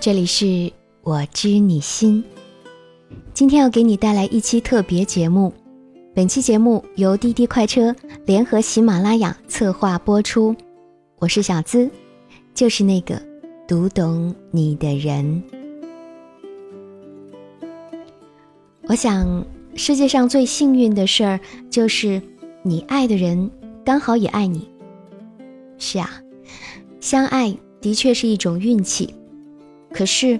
这里是我知你心。今天要给你带来一期特别节目，本期节目由滴滴快车联合喜马拉雅策划播出。我是小资，就是那个读懂你的人。我想，世界上最幸运的事儿，就是你爱的人刚好也爱你。是啊，相爱的确是一种运气，可是，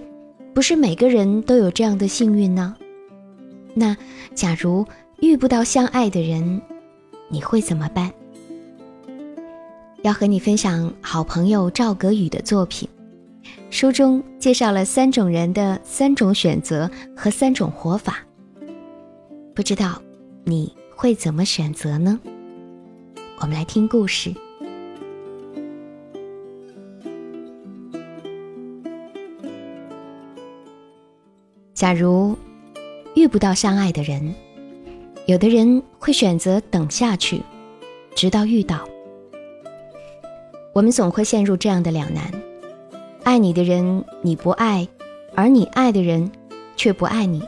不是每个人都有这样的幸运呢。那假如遇不到相爱的人，你会怎么办？要和你分享好朋友赵格宇的作品，书中介绍了三种人的三种选择和三种活法。不知道你会怎么选择呢？我们来听故事。假如遇不到相爱的人，有的人会选择等下去，直到遇到。我们总会陷入这样的两难：爱你的人你不爱，而你爱的人却不爱你，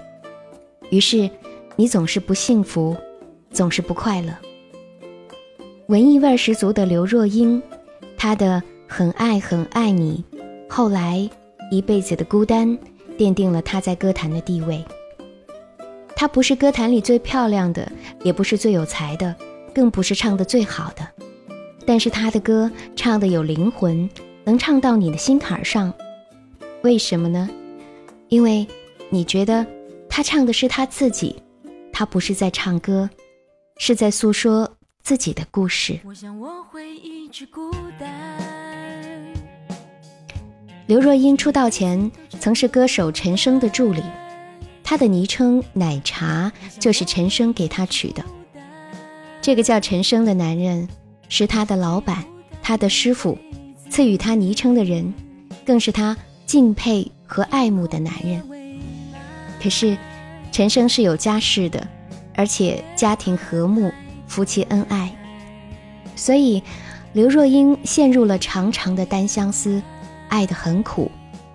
于是你总是不幸福，总是不快乐。文艺味十足的刘若英，她的《很爱很爱你》，后来一辈子的孤单。奠定了她在歌坛的地位。她不是歌坛里最漂亮的，也不是最有才的，更不是唱的最好的。但是她的歌唱的有灵魂，能唱到你的心坎上。为什么呢？因为你觉得她唱的是她自己，她不是在唱歌，是在诉说自己的故事。我想我会一直孤单。刘若英出道前曾是歌手陈升的助理，她的昵称“奶茶”就是陈升给她取的。这个叫陈升的男人是她的老板，她的师傅，赐予她昵称的人，更是她敬佩和爱慕的男人。可是，陈升是有家室的，而且家庭和睦，夫妻恩爱，所以刘若英陷入了长长的单相思。爱得很苦，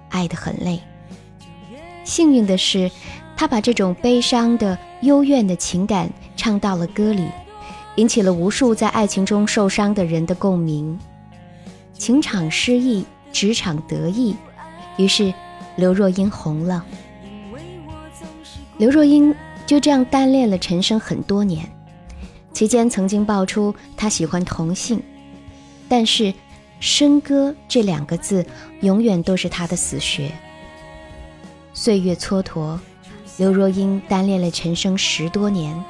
爱得很累。幸运的是，他把这种悲伤的、幽怨的情感唱到了歌里，引起了无数在爱情中受伤的人的共鸣。情场失意，职场得意，于是刘若英红了。刘若英就这样单恋了陈升很多年，期间曾经爆出她喜欢同性，但是。笙歌这两个字，永远都是他的死穴。岁月蹉跎，刘若英单恋了陈升十多年，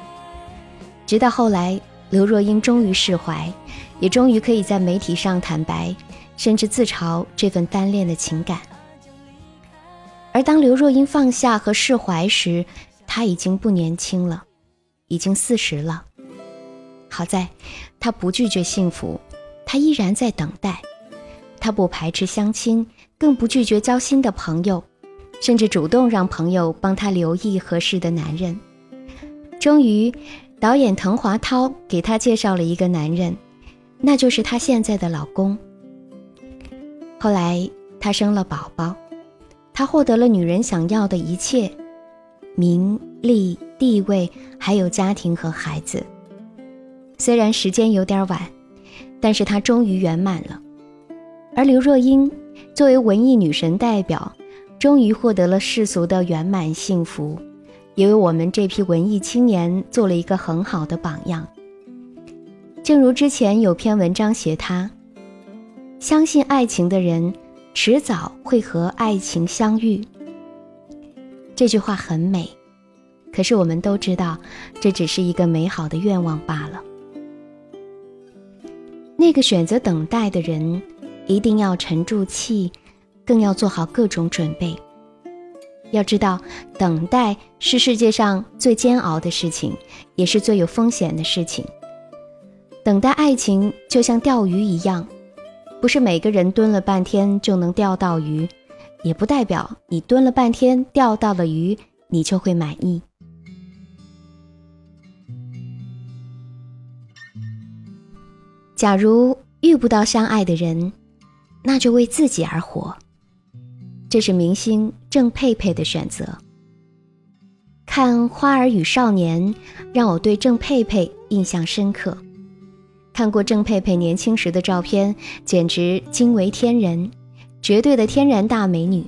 直到后来，刘若英终于释怀，也终于可以在媒体上坦白，甚至自嘲这份单恋的情感。而当刘若英放下和释怀时，她已经不年轻了，已经四十了。好在，她不拒绝幸福。他依然在等待，他不排斥相亲，更不拒绝交新的朋友，甚至主动让朋友帮他留意合适的男人。终于，导演滕华涛给他介绍了一个男人，那就是他现在的老公。后来，他生了宝宝，他获得了女人想要的一切：名利、地位，还有家庭和孩子。虽然时间有点晚。但是她终于圆满了，而刘若英作为文艺女神代表，终于获得了世俗的圆满幸福，也为我们这批文艺青年做了一个很好的榜样。正如之前有篇文章写她，相信爱情的人，迟早会和爱情相遇。这句话很美，可是我们都知道，这只是一个美好的愿望罢了。那个选择等待的人，一定要沉住气，更要做好各种准备。要知道，等待是世界上最煎熬的事情，也是最有风险的事情。等待爱情就像钓鱼一样，不是每个人蹲了半天就能钓到鱼，也不代表你蹲了半天钓到了鱼，你就会满意。假如遇不到相爱的人，那就为自己而活。这是明星郑佩佩的选择。看《花儿与少年》，让我对郑佩佩印象深刻。看过郑佩佩年轻时的照片，简直惊为天人，绝对的天然大美女。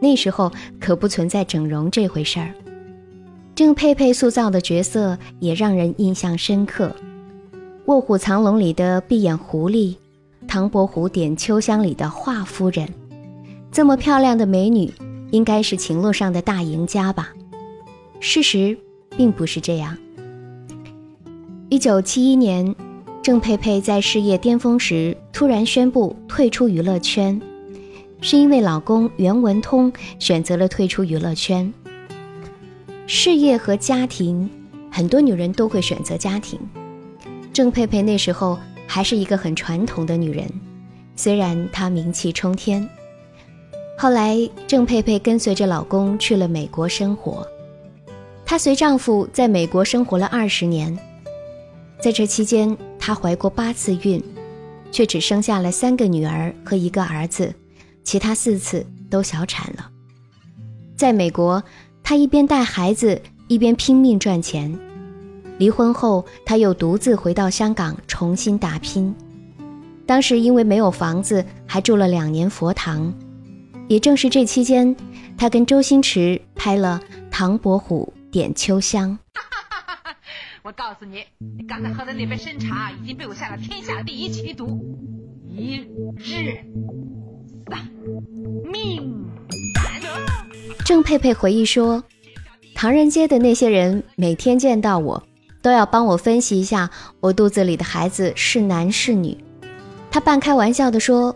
那时候可不存在整容这回事儿。郑佩佩塑造的角色也让人印象深刻，《卧虎藏龙》里的闭眼狐狸，《唐伯虎点秋香》里的华夫人，这么漂亮的美女，应该是情路上的大赢家吧？事实并不是这样。一九七一年，郑佩佩在事业巅峰时突然宣布退出娱乐圈，是因为老公袁文通选择了退出娱乐圈。事业和家庭，很多女人都会选择家庭。郑佩佩那时候还是一个很传统的女人，虽然她名气冲天。后来，郑佩佩跟随着老公去了美国生活。她随丈夫在美国生活了二十年，在这期间，她怀过八次孕，却只生下了三个女儿和一个儿子，其他四次都小产了。在美国。她一边带孩子，一边拼命赚钱。离婚后，他又独自回到香港重新打拼。当时因为没有房子，还住了两年佛堂。也正是这期间，他跟周星驰拍了《唐伯虎点秋香》。我告诉你，你刚才喝的那杯参茶已经被我下了天下第一奇毒，一日三命。郑佩佩回忆说：“唐人街的那些人每天见到我，都要帮我分析一下我肚子里的孩子是男是女。”他半开玩笑地说：“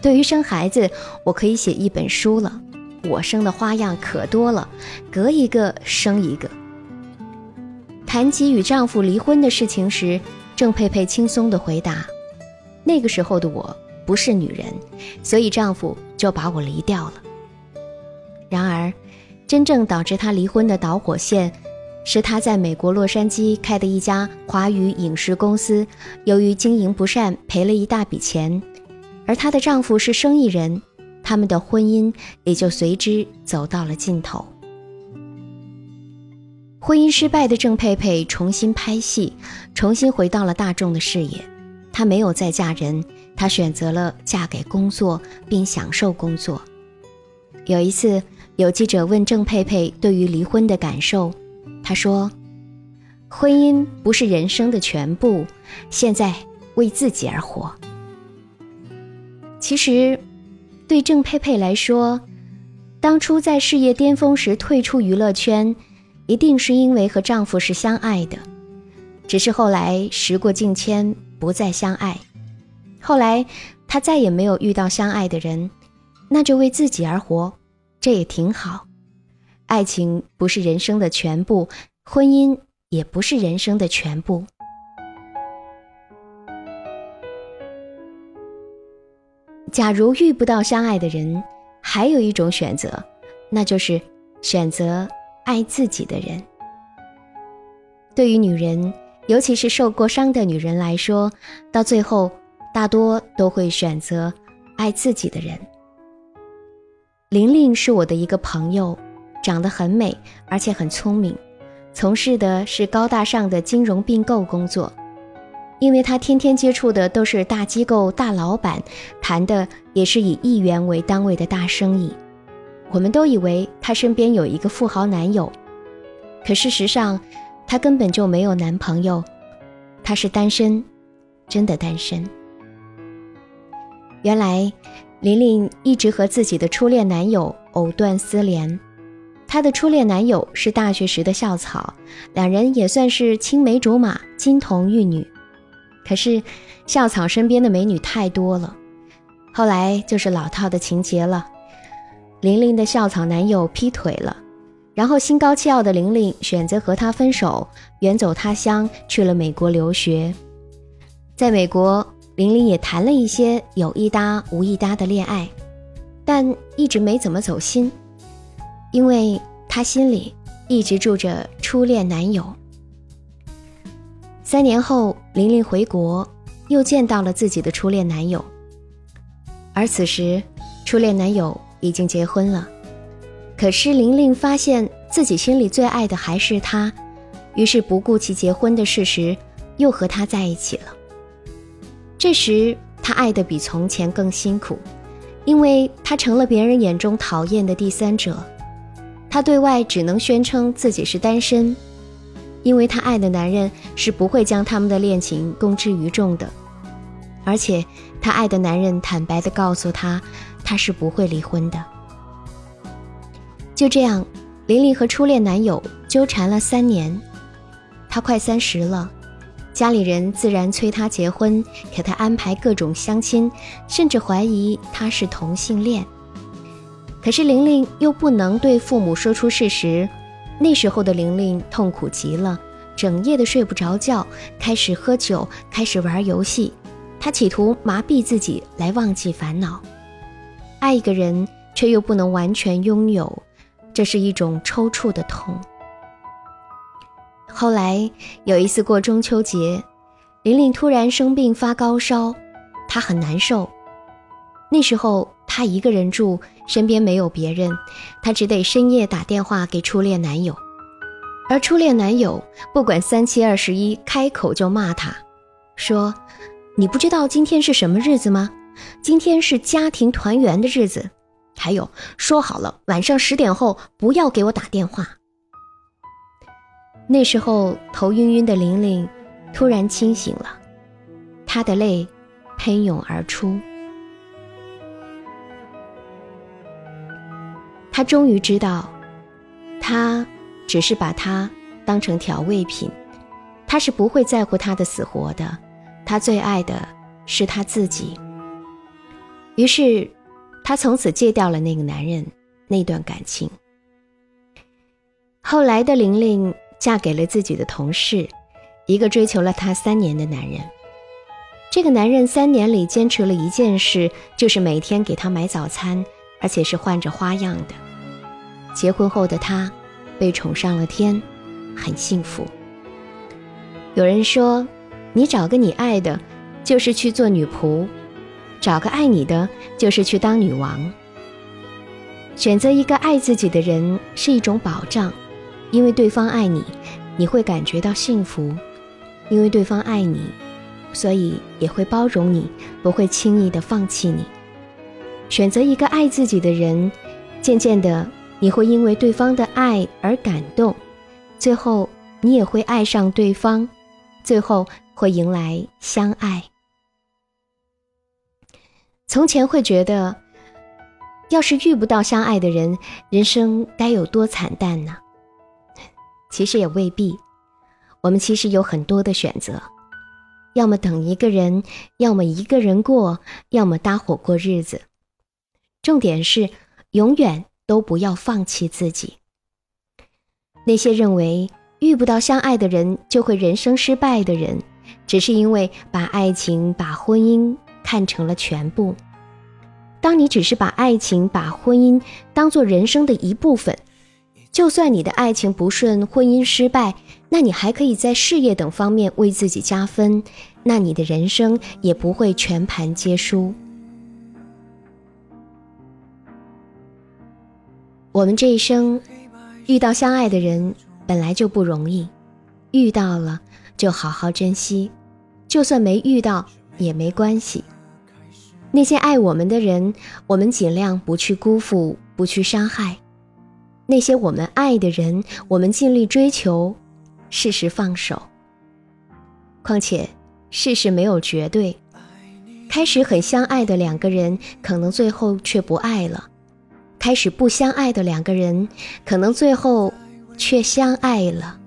对于生孩子，我可以写一本书了。我生的花样可多了，隔一个生一个。”谈及与丈夫离婚的事情时，郑佩佩轻松地回答：“那个时候的我不是女人，所以丈夫就把我离掉了。”然而，真正导致她离婚的导火线，是她在美国洛杉矶开的一家华语影视公司，由于经营不善赔了一大笔钱，而她的丈夫是生意人，他们的婚姻也就随之走到了尽头。婚姻失败的郑佩佩重新拍戏，重新回到了大众的视野。她没有再嫁人，她选择了嫁给工作，并享受工作。有一次。有记者问郑佩佩对于离婚的感受，她说：“婚姻不是人生的全部，现在为自己而活。”其实，对郑佩佩来说，当初在事业巅峰时退出娱乐圈，一定是因为和丈夫是相爱的，只是后来时过境迁，不再相爱。后来她再也没有遇到相爱的人，那就为自己而活。这也挺好，爱情不是人生的全部，婚姻也不是人生的全部。假如遇不到相爱的人，还有一种选择，那就是选择爱自己的人。对于女人，尤其是受过伤的女人来说，到最后大多都会选择爱自己的人。玲玲是我的一个朋友，长得很美，而且很聪明，从事的是高大上的金融并购工作。因为她天天接触的都是大机构、大老板，谈的也是以亿元为单位的大生意。我们都以为她身边有一个富豪男友，可事实上，她根本就没有男朋友，她是单身，真的单身。原来。玲玲一直和自己的初恋男友藕断丝连，她的初恋男友是大学时的校草，两人也算是青梅竹马、金童玉女。可是，校草身边的美女太多了，后来就是老套的情节了。玲玲的校草男友劈腿了，然后心高气傲的玲玲选择和他分手，远走他乡去了美国留学，在美国。玲玲也谈了一些有一搭无一搭的恋爱，但一直没怎么走心，因为她心里一直住着初恋男友。三年后，玲玲回国，又见到了自己的初恋男友，而此时，初恋男友已经结婚了，可是玲玲发现自己心里最爱的还是他，于是不顾其结婚的事实，又和他在一起了。这时，她爱的比从前更辛苦，因为她成了别人眼中讨厌的第三者。她对外只能宣称自己是单身，因为她爱的男人是不会将他们的恋情公之于众的，而且她爱的男人坦白地告诉她，他是不会离婚的。就这样，玲玲和初恋男友纠缠了三年，她快三十了。家里人自然催她结婚，给她安排各种相亲，甚至怀疑她是同性恋。可是玲玲又不能对父母说出事实。那时候的玲玲痛苦极了，整夜的睡不着觉，开始喝酒，开始玩游戏。她企图麻痹自己来忘记烦恼。爱一个人却又不能完全拥有，这是一种抽搐的痛。后来有一次过中秋节，玲玲突然生病发高烧，她很难受。那时候她一个人住，身边没有别人，她只得深夜打电话给初恋男友。而初恋男友不管三七二十一，开口就骂她，说：“你不知道今天是什么日子吗？今天是家庭团圆的日子。还有，说好了晚上十点后不要给我打电话。”那时候头晕晕的玲玲突然清醒了，她的泪喷涌而出。她终于知道，他只是把她当成调味品，他是不会在乎她的死活的。他最爱的是他自己。于是，他从此戒掉了那个男人，那段感情。后来的玲玲。嫁给了自己的同事，一个追求了她三年的男人。这个男人三年里坚持了一件事，就是每天给她买早餐，而且是换着花样的。结婚后的他被宠上了天，很幸福。有人说，你找个你爱的，就是去做女仆；找个爱你的，就是去当女王。选择一个爱自己的人是一种保障。因为对方爱你，你会感觉到幸福；因为对方爱你，所以也会包容你，不会轻易的放弃你。选择一个爱自己的人，渐渐的你会因为对方的爱而感动，最后你也会爱上对方，最后会迎来相爱。从前会觉得，要是遇不到相爱的人，人生该有多惨淡呢？其实也未必，我们其实有很多的选择，要么等一个人，要么一个人过，要么搭伙过日子。重点是，永远都不要放弃自己。那些认为遇不到相爱的人就会人生失败的人，只是因为把爱情、把婚姻看成了全部。当你只是把爱情、把婚姻当做人生的一部分。就算你的爱情不顺，婚姻失败，那你还可以在事业等方面为自己加分，那你的人生也不会全盘皆输。我们这一生遇到相爱的人本来就不容易，遇到了就好好珍惜，就算没遇到也没关系。那些爱我们的人，我们尽量不去辜负，不去伤害。那些我们爱的人，我们尽力追求，适时放手。况且世事没有绝对，开始很相爱的两个人，可能最后却不爱了；开始不相爱的两个人，可能最后却相爱了。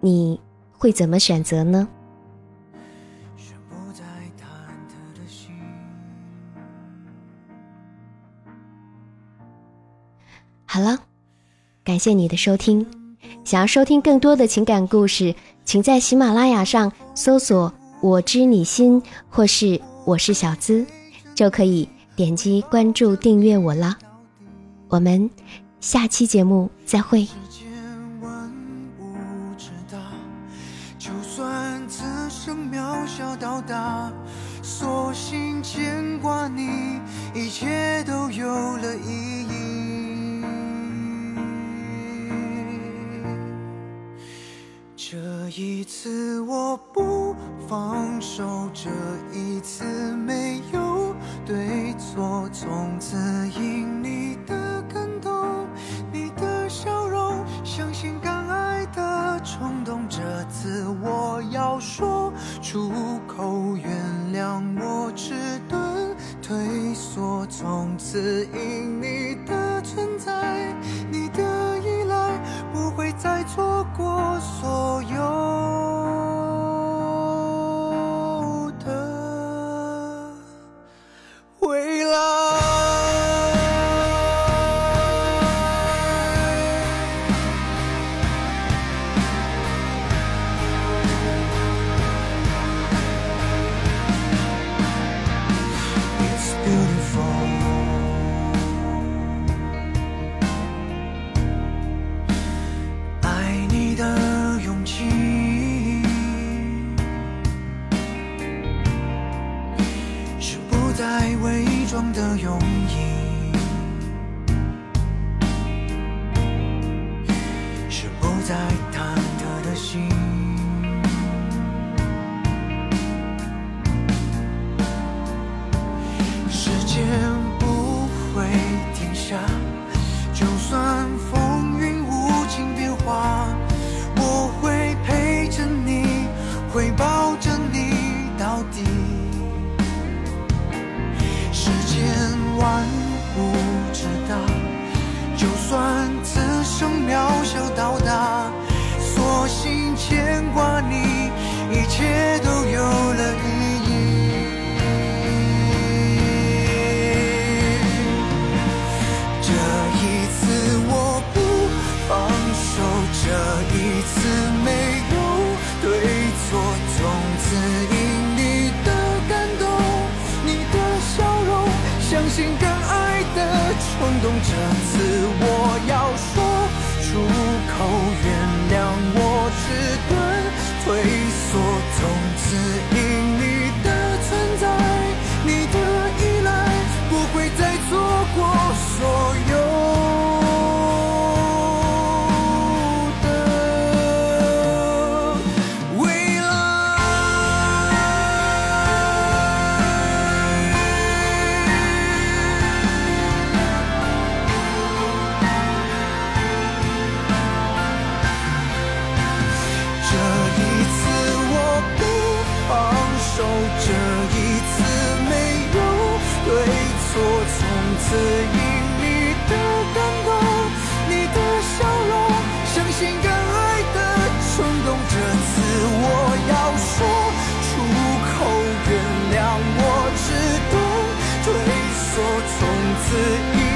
你会怎么选择呢？好了，感谢你的收听。想要收听更多的情感故事，请在喜马拉雅上搜索“我知你心”或是“我是小资”，就可以点击关注订阅我了。我们下期节目再会。索性牵挂你，一切都有了意义。这一次我不放手，这一次没有对错，从此因你下，就算风云无情变化，我会陪着你，会抱着你到底。世间万物之大，就算此生渺小到此一